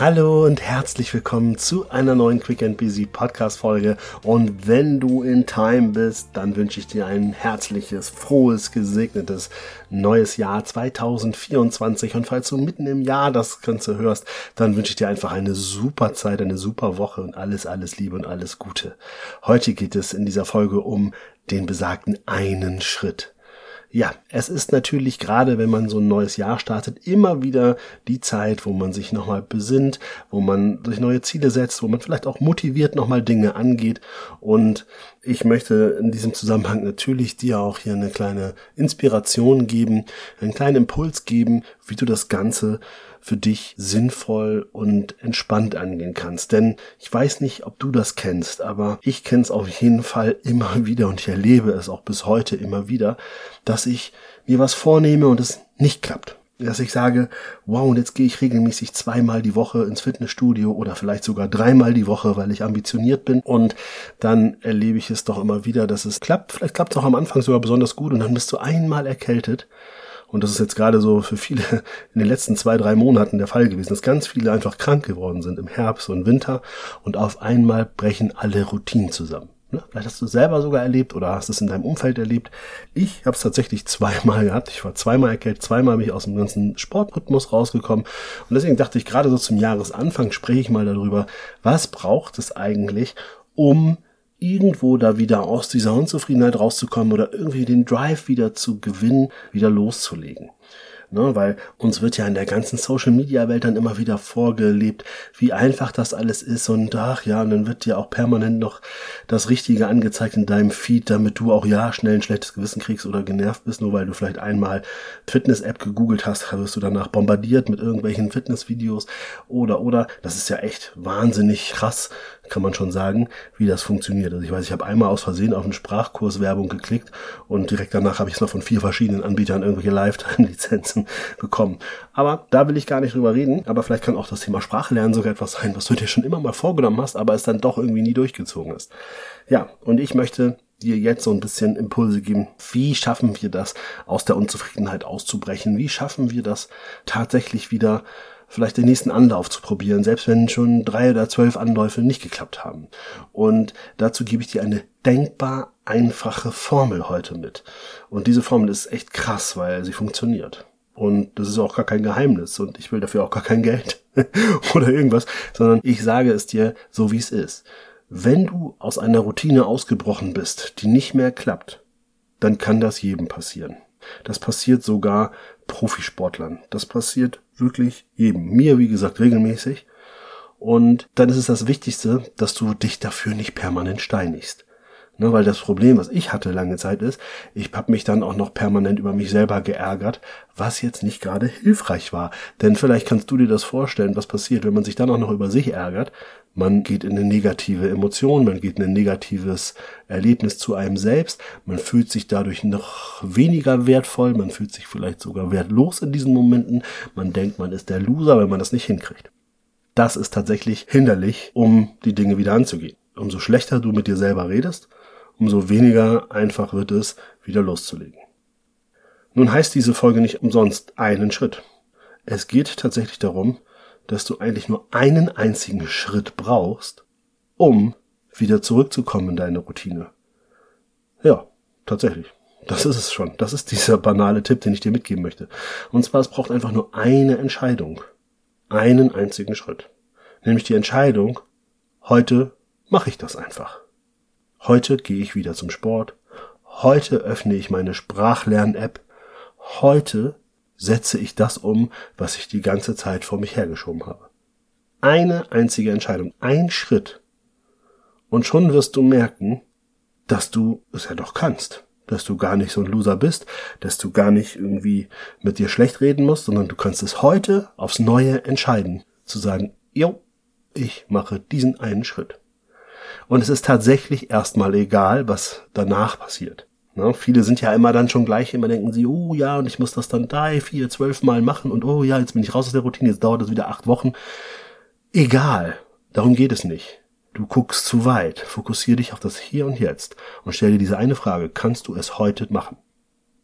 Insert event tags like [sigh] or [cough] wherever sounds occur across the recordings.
Hallo und herzlich willkommen zu einer neuen Quick and Busy Podcast Folge. Und wenn du in Time bist, dann wünsche ich dir ein herzliches, frohes, gesegnetes neues Jahr 2024. Und falls du mitten im Jahr das Ganze hörst, dann wünsche ich dir einfach eine super Zeit, eine super Woche und alles, alles Liebe und alles Gute. Heute geht es in dieser Folge um den besagten einen Schritt. Ja, es ist natürlich gerade, wenn man so ein neues Jahr startet, immer wieder die Zeit, wo man sich nochmal besinnt, wo man sich neue Ziele setzt, wo man vielleicht auch motiviert nochmal Dinge angeht. Und ich möchte in diesem Zusammenhang natürlich dir auch hier eine kleine Inspiration geben, einen kleinen Impuls geben, wie du das Ganze für dich sinnvoll und entspannt angehen kannst. Denn ich weiß nicht, ob du das kennst, aber ich kenne es auf jeden Fall immer [laughs] wieder und ich erlebe es auch bis heute immer wieder, dass ich mir was vornehme und es nicht klappt. Dass ich sage, wow, und jetzt gehe ich regelmäßig zweimal die Woche ins Fitnessstudio oder vielleicht sogar dreimal die Woche, weil ich ambitioniert bin. Und dann erlebe ich es doch immer wieder, dass es klappt. Vielleicht klappt es auch am Anfang sogar besonders gut und dann bist du einmal erkältet und das ist jetzt gerade so für viele [laughs] in den letzten zwei, drei Monaten der Fall gewesen, dass ganz viele einfach krank geworden sind im Herbst und Winter und auf einmal brechen alle Routinen zusammen. Ne? Vielleicht hast du es selber sogar erlebt oder hast es in deinem Umfeld erlebt. Ich habe es tatsächlich [laughs] zweimal gehabt. Ich war zweimal erkältet, zweimal bin ich aus dem ganzen Sportrhythmus rausgekommen. Und deswegen dachte ich, gerade so zum Jahresanfang spreche ich mal darüber, was braucht es eigentlich, um irgendwo da wieder aus dieser Unzufriedenheit rauszukommen oder irgendwie den Drive wieder zu gewinnen, wieder loszulegen. Ne, weil uns wird ja in der ganzen Social Media Welt dann immer wieder vorgelebt, wie einfach das alles ist und ach ja, und dann wird dir auch permanent noch das Richtige angezeigt in deinem Feed, damit du auch ja schnell ein schlechtes Gewissen kriegst oder genervt bist, nur weil du vielleicht einmal Fitness-App gegoogelt hast, wirst du danach bombardiert mit irgendwelchen Fitnessvideos oder oder, das ist ja echt wahnsinnig krass, kann man schon sagen, wie das funktioniert. Also ich weiß, ich habe einmal aus Versehen auf eine Sprachkurswerbung geklickt und direkt danach habe ich es noch von vier verschiedenen Anbietern irgendwelche Lifetime-Lizenzen [laughs] bekommen. Aber da will ich gar nicht drüber reden. Aber vielleicht kann auch das Thema Sprache sogar etwas sein, was du dir schon immer mal vorgenommen hast, aber es dann doch irgendwie nie durchgezogen ist. Ja, und ich möchte dir jetzt so ein bisschen Impulse geben. Wie schaffen wir das, aus der Unzufriedenheit auszubrechen? Wie schaffen wir das tatsächlich wieder vielleicht den nächsten Anlauf zu probieren, selbst wenn schon drei oder zwölf Anläufe nicht geklappt haben. Und dazu gebe ich dir eine denkbar einfache Formel heute mit. Und diese Formel ist echt krass, weil sie funktioniert. Und das ist auch gar kein Geheimnis und ich will dafür auch gar kein Geld [laughs] oder irgendwas, sondern ich sage es dir so, wie es ist. Wenn du aus einer Routine ausgebrochen bist, die nicht mehr klappt, dann kann das jedem passieren. Das passiert sogar Profisportlern. Das passiert wirklich jedem. Mir, wie gesagt, regelmäßig. Und dann ist es das Wichtigste, dass du dich dafür nicht permanent steinigst. Ne, weil das Problem, was ich hatte lange Zeit ist, ich habe mich dann auch noch permanent über mich selber geärgert, was jetzt nicht gerade hilfreich war. Denn vielleicht kannst du dir das vorstellen, was passiert, wenn man sich dann auch noch über sich ärgert. Man geht in eine negative Emotion, man geht in ein negatives Erlebnis zu einem selbst, man fühlt sich dadurch noch weniger wertvoll, man fühlt sich vielleicht sogar wertlos in diesen Momenten, man denkt, man ist der Loser, wenn man das nicht hinkriegt. Das ist tatsächlich hinderlich, um die Dinge wieder anzugehen. Umso schlechter du mit dir selber redest, umso weniger einfach wird es, wieder loszulegen. Nun heißt diese Folge nicht umsonst einen Schritt. Es geht tatsächlich darum, dass du eigentlich nur einen einzigen Schritt brauchst, um wieder zurückzukommen in deine Routine. Ja, tatsächlich. Das ist es schon. Das ist dieser banale Tipp, den ich dir mitgeben möchte. Und zwar, es braucht einfach nur eine Entscheidung. Einen einzigen Schritt. Nämlich die Entscheidung, heute mache ich das einfach. Heute gehe ich wieder zum Sport. Heute öffne ich meine Sprachlern-App. Heute setze ich das um, was ich die ganze Zeit vor mich hergeschoben habe. Eine einzige Entscheidung, ein Schritt. Und schon wirst du merken, dass du es ja doch kannst. Dass du gar nicht so ein Loser bist, dass du gar nicht irgendwie mit dir schlecht reden musst, sondern du kannst es heute aufs Neue entscheiden. Zu sagen, jo, ich mache diesen einen Schritt. Und es ist tatsächlich erstmal egal, was danach passiert. Ne? Viele sind ja immer dann schon gleich, immer denken sie, oh ja, und ich muss das dann drei, vier, zwölf Mal machen und oh ja, jetzt bin ich raus aus der Routine, jetzt dauert das wieder acht Wochen. Egal, darum geht es nicht. Du guckst zu weit, fokussier dich auf das Hier und Jetzt und stell dir diese eine Frage, kannst du es heute machen?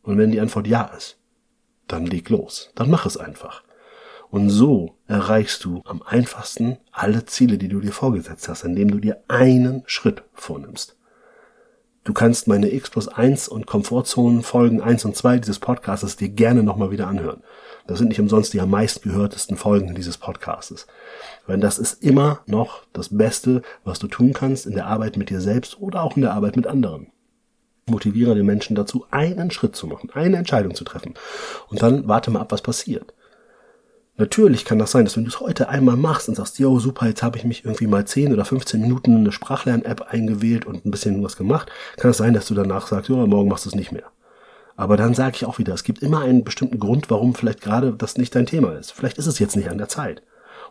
Und wenn die Antwort ja ist, dann leg los, dann mach es einfach. Und so erreichst du am einfachsten alle Ziele, die du dir vorgesetzt hast, indem du dir einen Schritt vornimmst. Du kannst meine X plus 1 und Komfortzonen Folgen 1 und 2 dieses Podcasts dir gerne nochmal wieder anhören. Das sind nicht umsonst die am meisten gehörtesten Folgen dieses Podcastes. Weil das ist immer noch das Beste, was du tun kannst in der Arbeit mit dir selbst oder auch in der Arbeit mit anderen. Motiviere den Menschen dazu, einen Schritt zu machen, eine Entscheidung zu treffen. Und dann warte mal ab, was passiert. Natürlich kann das sein, dass wenn du es heute einmal machst und sagst, yo, super, jetzt habe ich mich irgendwie mal 10 oder 15 Minuten in eine Sprachlern-App eingewählt und ein bisschen was gemacht, kann es sein, dass du danach sagst, ja, morgen machst du es nicht mehr. Aber dann sage ich auch wieder, es gibt immer einen bestimmten Grund, warum vielleicht gerade das nicht dein Thema ist. Vielleicht ist es jetzt nicht an der Zeit.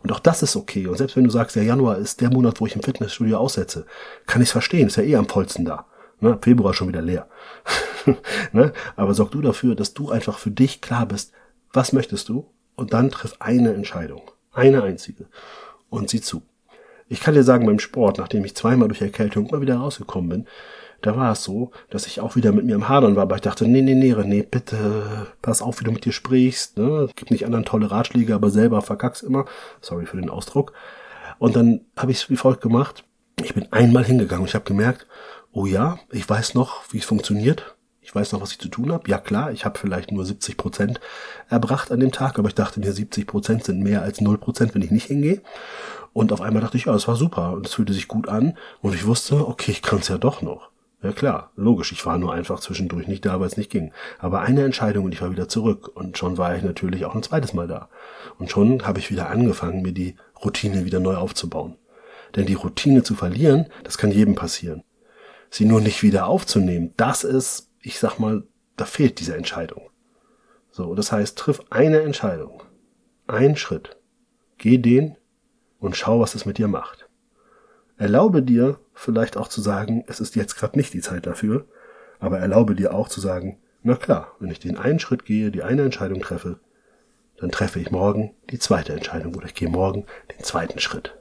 Und auch das ist okay. Und selbst wenn du sagst, der Januar ist der Monat, wo ich im Fitnessstudio aussetze, kann ich es verstehen, ist ja eh am vollsten da. Ne? Februar schon wieder leer. [laughs] ne? Aber sorg du dafür, dass du einfach für dich klar bist, was möchtest du und dann triff eine Entscheidung. Eine einzige. Und sieh zu. Ich kann dir sagen, beim Sport, nachdem ich zweimal durch Erkältung immer wieder rausgekommen bin, da war es so, dass ich auch wieder mit mir im Hadern war, aber ich dachte, nee, nee, nee, René, bitte, pass auf, wie du mit dir sprichst, ne? Gibt nicht anderen tolle Ratschläge, aber selber verkack's immer. Sorry für den Ausdruck. Und dann habe ich es wie folgt gemacht. Ich bin einmal hingegangen und ich habe gemerkt, oh ja, ich weiß noch, wie es funktioniert. Ich weiß noch, was ich zu tun habe. Ja klar, ich habe vielleicht nur 70 Prozent erbracht an dem Tag, aber ich dachte mir, 70 Prozent sind mehr als 0 Prozent, wenn ich nicht hingehe. Und auf einmal dachte ich, ja, es war super und es fühlte sich gut an und ich wusste, okay, ich kann es ja doch noch. Ja klar, logisch, ich war nur einfach zwischendurch nicht da, weil es nicht ging. Aber eine Entscheidung und ich war wieder zurück und schon war ich natürlich auch ein zweites Mal da. Und schon habe ich wieder angefangen, mir die Routine wieder neu aufzubauen. Denn die Routine zu verlieren, das kann jedem passieren. Sie nur nicht wieder aufzunehmen, das ist ich sag mal, da fehlt diese Entscheidung. So, das heißt, triff eine Entscheidung, einen Schritt, geh den und schau, was es mit dir macht. Erlaube dir vielleicht auch zu sagen, es ist jetzt gerade nicht die Zeit dafür, aber erlaube dir auch zu sagen, na klar, wenn ich den einen Schritt gehe, die eine Entscheidung treffe, dann treffe ich morgen die zweite Entscheidung oder ich gehe morgen den zweiten Schritt.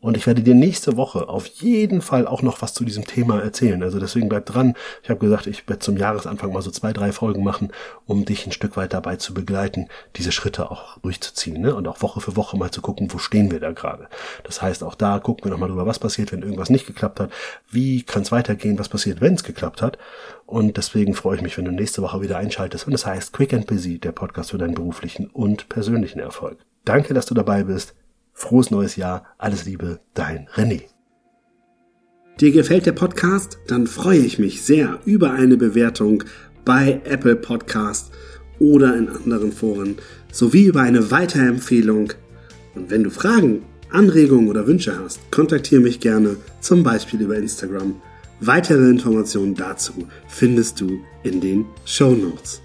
Und ich werde dir nächste Woche auf jeden Fall auch noch was zu diesem Thema erzählen. Also deswegen bleib dran. Ich habe gesagt, ich werde zum Jahresanfang mal so zwei, drei Folgen machen, um dich ein Stück weit dabei zu begleiten, diese Schritte auch durchzuziehen. Ne? Und auch Woche für Woche mal zu gucken, wo stehen wir da gerade. Das heißt, auch da gucken wir nochmal drüber, was passiert, wenn irgendwas nicht geklappt hat. Wie kann es weitergehen, was passiert, wenn es geklappt hat. Und deswegen freue ich mich, wenn du nächste Woche wieder einschaltest. Und das heißt Quick and Busy, der Podcast für deinen beruflichen und persönlichen Erfolg. Danke, dass du dabei bist. Frohes neues Jahr, alles Liebe, dein René. Dir gefällt der Podcast? Dann freue ich mich sehr über eine Bewertung bei Apple Podcast oder in anderen Foren sowie über eine Weiterempfehlung. Und wenn du Fragen, Anregungen oder Wünsche hast, kontaktiere mich gerne, zum Beispiel über Instagram. Weitere Informationen dazu findest du in den Show Notes.